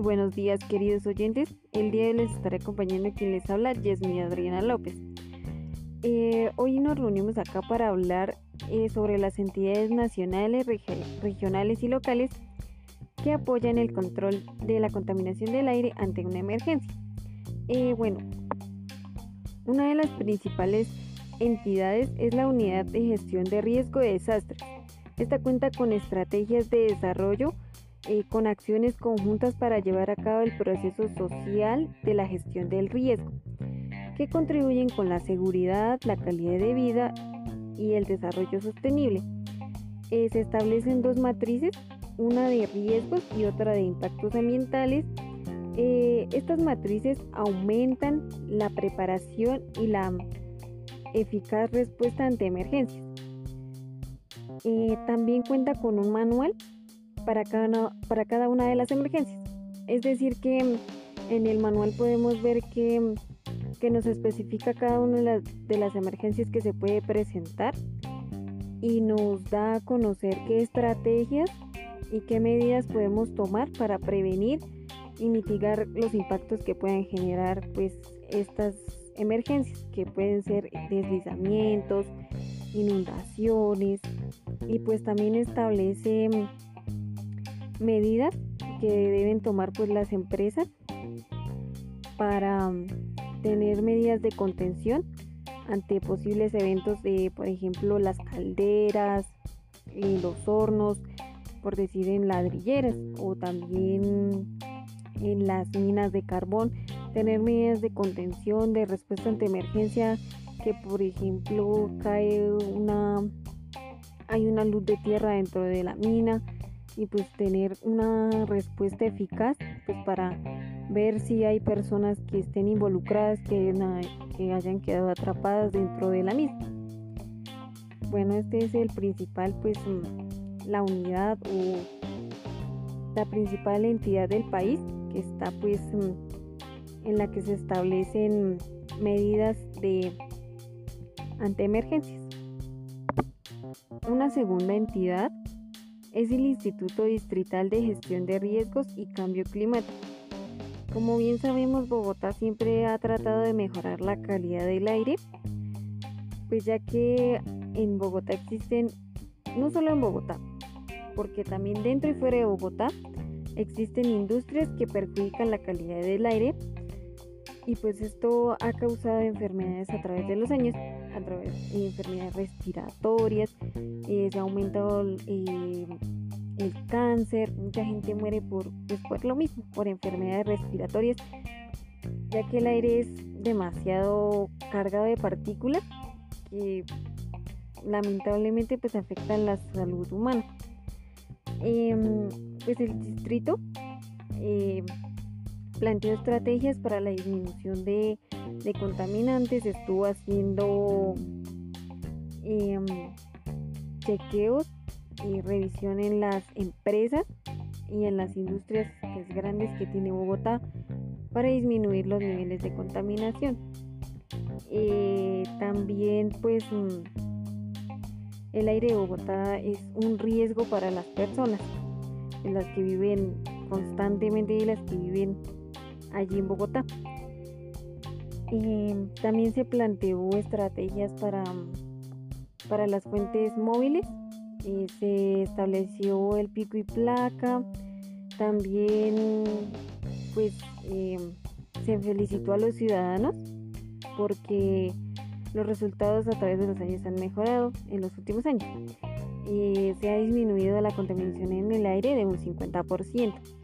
Buenos días queridos oyentes. El día de hoy les estaré acompañando quien les habla, Yesmi Adriana López. Eh, hoy nos reunimos acá para hablar eh, sobre las entidades nacionales, regionales y locales que apoyan el control de la contaminación del aire ante una emergencia. Eh, bueno, una de las principales entidades es la Unidad de Gestión de Riesgo de Desastres. Esta cuenta con estrategias de desarrollo eh, con acciones conjuntas para llevar a cabo el proceso social de la gestión del riesgo, que contribuyen con la seguridad, la calidad de vida y el desarrollo sostenible. Eh, se establecen dos matrices, una de riesgos y otra de impactos ambientales. Eh, estas matrices aumentan la preparación y la eficaz respuesta ante emergencias. también cuenta con un manual para cada, para cada una de las emergencias. Es decir, que en el manual podemos ver que, que nos especifica cada una de las, de las emergencias que se puede presentar y nos da a conocer qué estrategias y qué medidas podemos tomar para prevenir y mitigar los impactos que pueden generar pues estas emergencias que pueden ser deslizamientos, inundaciones y pues también establece medidas que deben tomar pues las empresas para mm, tener medidas de contención ante posibles eventos de por ejemplo las calderas y los hornos por decir en ladrilleras o también en las minas de carbón. Tener medidas de contención de respuesta ante emergencia que por ejemplo cae una hay una luz de tierra dentro de la mina y pues tener una respuesta eficaz pues para ver si hay personas que estén involucradas que, que hayan quedado atrapadas dentro de la misma. Bueno, este es el principal pues mm, la unidad o la principal entidad del país que está pues mm, en la que se establecen medidas de ante emergencias. Una segunda entidad es el Instituto Distrital de Gestión de Riesgos y Cambio Climático. Como bien sabemos, Bogotá siempre ha tratado de mejorar la calidad del aire, pues ya que en Bogotá existen, no solo en Bogotá, porque también dentro y fuera de Bogotá existen industrias que perjudican la calidad del aire y pues esto ha causado enfermedades a través de los años, a través de enfermedades respiratorias, eh, se ha aumentado eh, el cáncer, mucha gente muere por, pues, por lo mismo, por enfermedades respiratorias, ya que el aire es demasiado cargado de partículas que lamentablemente pues afectan la salud humana. Em, pues el distrito eh, planteó estrategias para la disminución de, contaminantes, estuvo haciendo em, chequeos y revisión en las empresas y en las industrias grandes que tiene Bogotá para disminuir los niveles de contaminación. Eh, también pues mm, el aire de Bogotá es un riesgo para las personas, las que viven constantemente y las que viven allí en Bogotá. también se planteó estrategias para, para las fuentes móviles. Eh, se estableció el pico y placa. También pues em, se felicitó a los ciudadanos porque los resultados a través de los años han mejorado en los últimos años. Eh, se ha disminuido la contaminación en el aire de un 50%.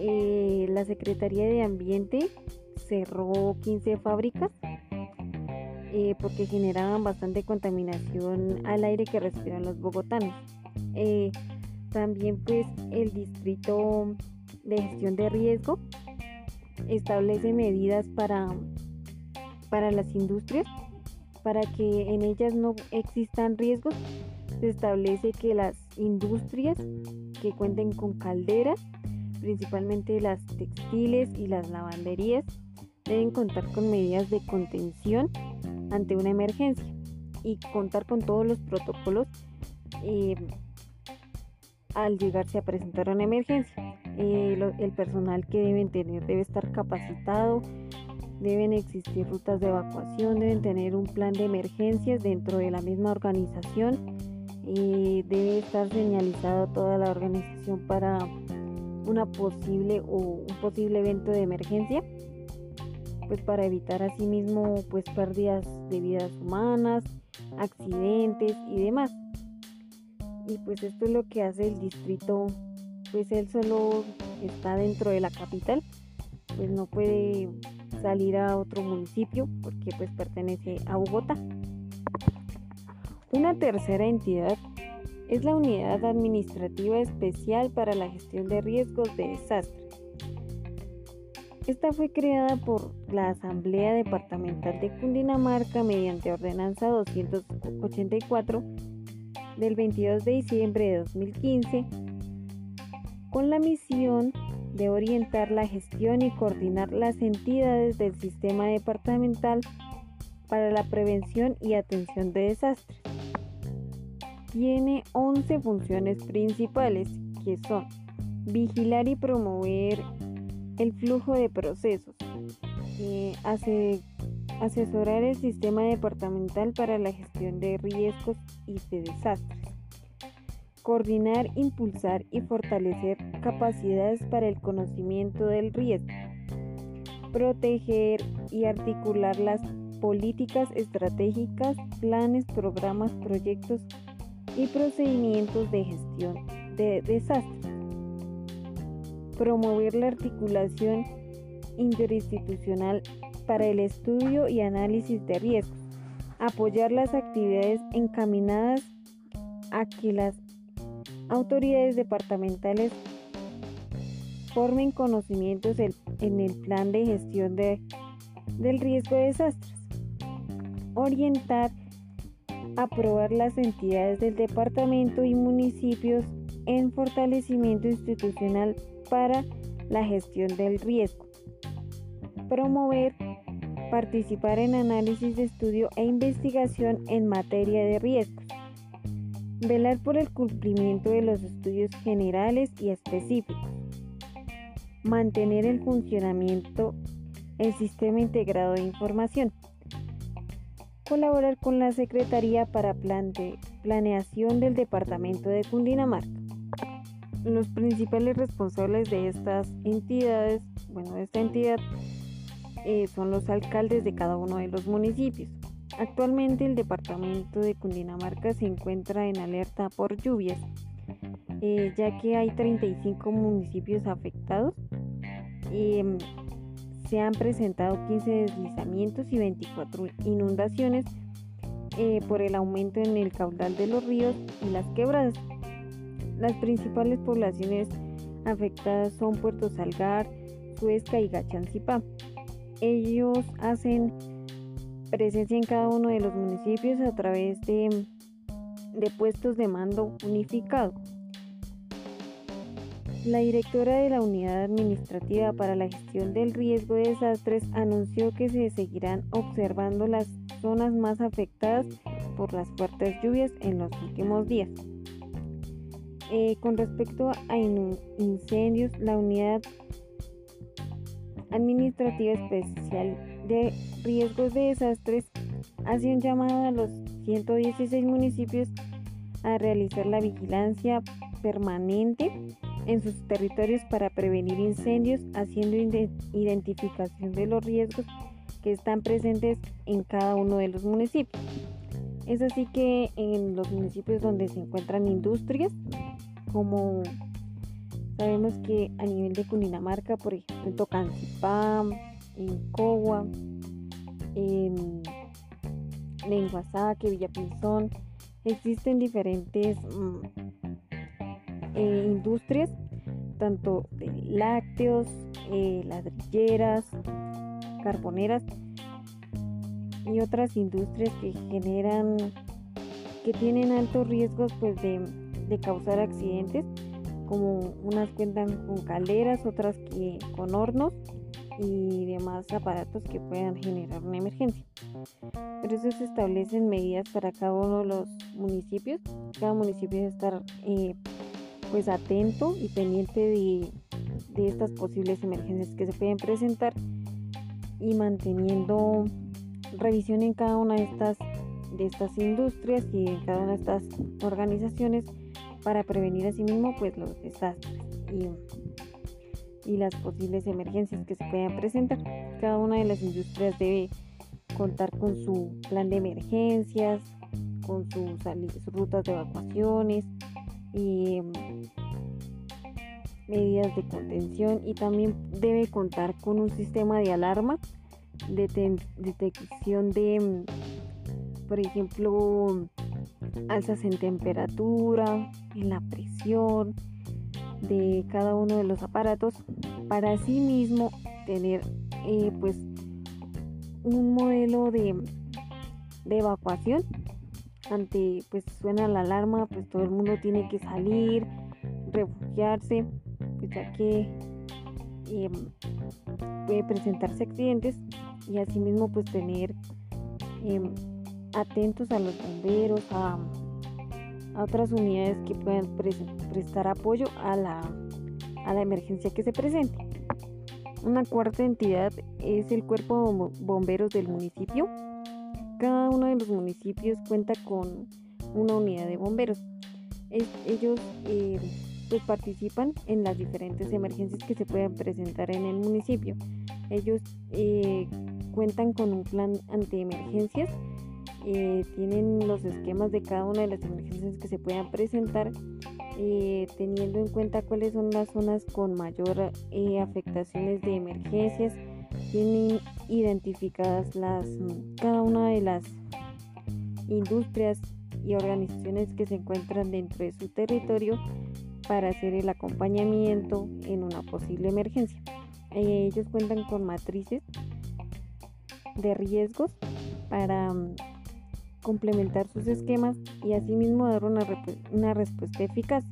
Eh, la Secretaría de Ambiente cerró 15 fábricas eh, porque generaban bastante contaminación al aire que respiran los bogotanos. Eh, también pues el distrito de gestión de riesgo establece medidas para, para las industrias para que en ellas no existan riesgos. Se establece que las industrias que cuenten con calderas principalmente las textiles y las lavanderías, deben contar con medidas de contención ante una emergencia y contar con todos los protocolos eh, al llegarse a presentar una emergencia. Eh, el personal que deben tener debe estar capacitado, deben existir rutas de evacuación, deben tener un plan de emergencias dentro de la misma organización, y debe estar señalizado toda la organización para una posible o un posible evento de emergencia pues para evitar asimismo pues pérdidas de vidas humanas, accidentes y demás. Y pues esto es lo que hace el distrito, pues él solo está dentro de la capital, pues no puede salir a otro municipio porque pues pertenece a Bogotá. Una tercera entidad es la Unidad Administrativa Especial para la Gestión de Riesgos de Desastre esta fue creada por la Asamblea Departamental de Cundinamarca mediante Ordenanza 284 del 22 de diciembre de 2015 con la misión de orientar la gestión y coordinar las entidades del sistema departamental para la prevención y atención de desastres. Tiene 11 funciones principales que son vigilar y promover el flujo de procesos, hace, asesorar el sistema departamental para la gestión de riesgos y de desastres, coordinar, impulsar y fortalecer capacidades para el conocimiento del riesgo, proteger y articular las políticas estratégicas, planes, programas, proyectos y procedimientos de gestión de desastres. Promover la articulación interinstitucional para el estudio y análisis de riesgos, apoyar las actividades encaminadas a que las autoridades departamentales formen conocimientos en el plan de gestión de, del riesgo de desastres, orientar, aprobar las entidades del departamento y municipios en fortalecimiento institucional para la gestión del riesgo. Promover, participar en análisis de estudio e investigación en materia de riesgos. Velar por el cumplimiento de los estudios generales y específicos. Mantener el funcionamiento del sistema integrado de información. Colaborar con la Secretaría para Planeación del Departamento de Cundinamarca los principales responsables de estas entidades, bueno, de esta entidad, eh, son los alcaldes de cada uno de los municipios. Actualmente el departamento de Cundinamarca se encuentra en alerta por lluvias, eh, ya que hay 35 municipios afectados. em, se han presentado 15 deslizamientos y 24 inundaciones eh, por el aumento en el caudal de los ríos y las quebradas. Las principales poblaciones afectadas son Puerto Salgar, Suezca y Gachancipá. Ellos hacen presencia en cada uno de los municipios a través de, de puestos de mando unificado. La directora de la Unidad Administrativa para la Gestión del Riesgo de Desastres anunció que se seguirán observando las zonas más afectadas por las fuertes lluvias en los últimos días. Eh, con respecto a incendios, la unidad administrativa especial de riesgos de desastres hace un llamado a los 116 municipios a realizar la vigilancia permanente en sus territorios para prevenir incendios, haciendo identificación de los riesgos que están presentes en cada uno de los municipios. Es así que en los municipios donde se encuentran industrias, como sabemos que a nivel de Cundinamarca, por ejemplo, en Tocancipá, en Cogua, en Lenguasaque, Villapinzón, existen diferentes mm, eh, industrias, tanto de lácteos, eh, ladrilleras, carboneras y otras industrias que generan, que tienen altos riesgos pues de causar accidentes, como unas cuentan con calderas, otras que con hornos y demás aparatos que puedan generar una emergencia. Por eso se establecen medidas para cada uno de los municipios. Cada municipio debe estar eh, pues atento y pendiente de, de estas posibles emergencias que se pueden presentar y manteniendo revisión en cada una de estas de estas industrias y en cada una de estas organizaciones para prevenir asimismo pues los desastres y, y las posibles emergencias que se puedan presentar. Cada una de las industrias debe contar con su plan de emergencias, con sus, rutas de evacuaciones y medidas de contención y también debe contar con un sistema de alarma de detección de por ejemplo alzas en temperatura en la presión de cada uno de los aparatos para así mismo tener eh, pues un modelo de, de evacuación. Ante pues suena la alarma pues todo el mundo tiene que salir refugiarse pues ya que em, puede presentarse accidentes y asimismo pues tener em, atentos a los bomberos a, a, otras unidades que puedan prestar apoyo a la, a la emergencia que se presente una cuarta entidad es el cuerpo de bomberos del municipio cada uno de los municipios cuenta con una unidad de bomberos. ellos eh, pues participan en las diferentes emergencias que se pueden presentar en el municipio. Ellos eh, cuentan con un plan ante emergencias, eh, tienen los esquemas de cada una de las emergencias que se puedan presentar, teniendo en cuenta cuáles son las zonas con mayor afectaciones de emergencias tienen identificadas las, cada una de las industrias y organizaciones que se encuentran dentro de su territorio para hacer el acompañamiento en una posible emergencia. Eh, ellos cuentan con matrices de riesgos para mm, complementar sus esquemas y asimismo dar una, respuesta eficaz.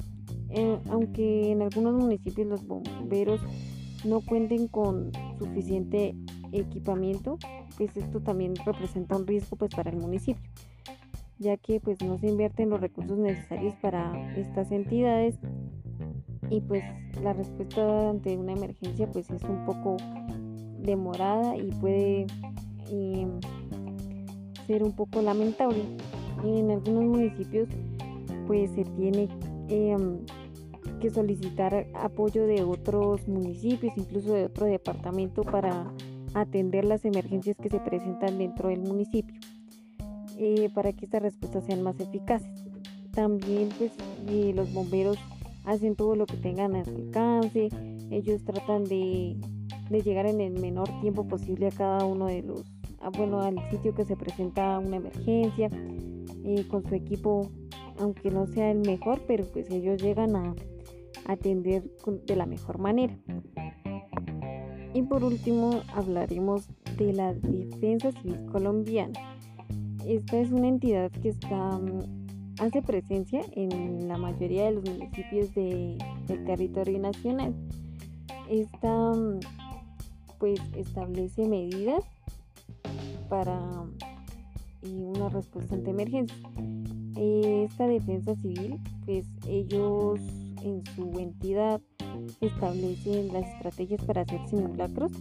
Eh, aunque en algunos municipios los bomberos no cuenten con suficiente equipamiento, pues esto también representa un riesgo pues para el municipio, ya que pues no se invierten los recursos necesarios para estas entidades y pues la respuesta ante una emergencia pues es un poco demorada y puede em, ser un poco lamentable. En algunos municipios pues se tiene em, que solicitar apoyo de otros municipios, incluso de otro departamento para atender las emergencias que se presentan dentro del municipio, eh, para que estas respuestas sean más eficaces. También pues eh, los bomberos hacen todo lo que tengan a su alcance, ellos tratan de, de llegar en el menor tiempo posible a cada uno de los, bueno, al sitio que se presenta una emergencia, eh, con su equipo, aunque no sea el mejor, pero pues ellos llegan a, atender de la mejor manera. Y por último hablaremos de la Defensa Civil Colombiana. Esta es una entidad que está, mm, hace presencia en la mayoría de los municipios del territorio nacional. Esta pues establece medidas para una respuesta ante emergencia. Esta defensa civil, pues ellos en su entidad establecen las estrategias para hacer simulacros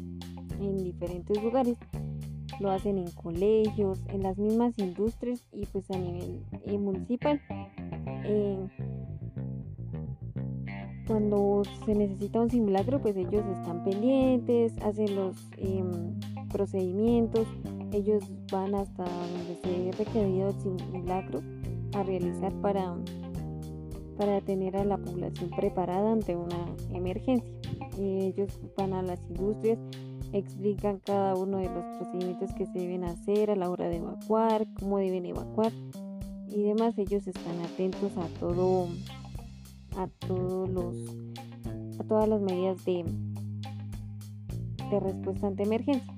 en diferentes lugares. Lo hacen en colegios, en las mismas industrias y pues a nivel eh, municipal. cuando se necesita un simulacro, pues ellos están pendientes, hacen los em, procedimientos, ellos van hasta donde se ha requerido el simulacro a realizar para para tener a la población preparada ante una emergencia. Ellos van a las industrias, explican cada uno de los procedimientos que se deben hacer a la hora de evacuar, cómo deben evacuar y demás. Ellos están atentos a todo, a todos los, a todas las medidas de, respuesta ante emergencia.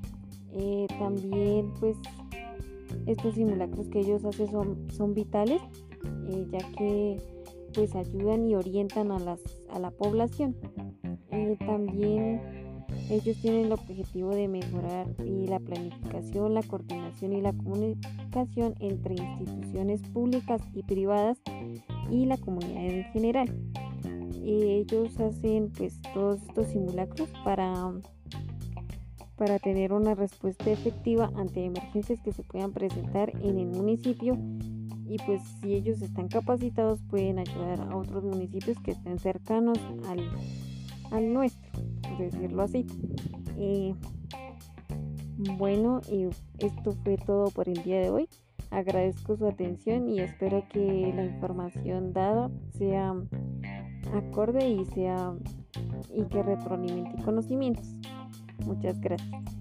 Eh, también, pues, estos simulacros que ellos hacen son, son vitales, eh, ya que pues ayudan y orientan a, las, a la población. Eh, también ellos tienen el objetivo de mejorar la planificación, la coordinación y la comunicación entre instituciones públicas y privadas y la comunidad en general. ellos hacen pues todos estos simulacros para para tener una respuesta efectiva ante emergencias que se puedan presentar en el municipio y pues si ellos están capacitados pueden ayudar a otros municipios que estén cercanos al, al nuestro, decirlo así. Eh, bueno, y esto fue todo por el día de hoy. Agradezco su atención y espero que la información dada sea acorde y sea y que retroalimente conocimientos. Muchas gracias.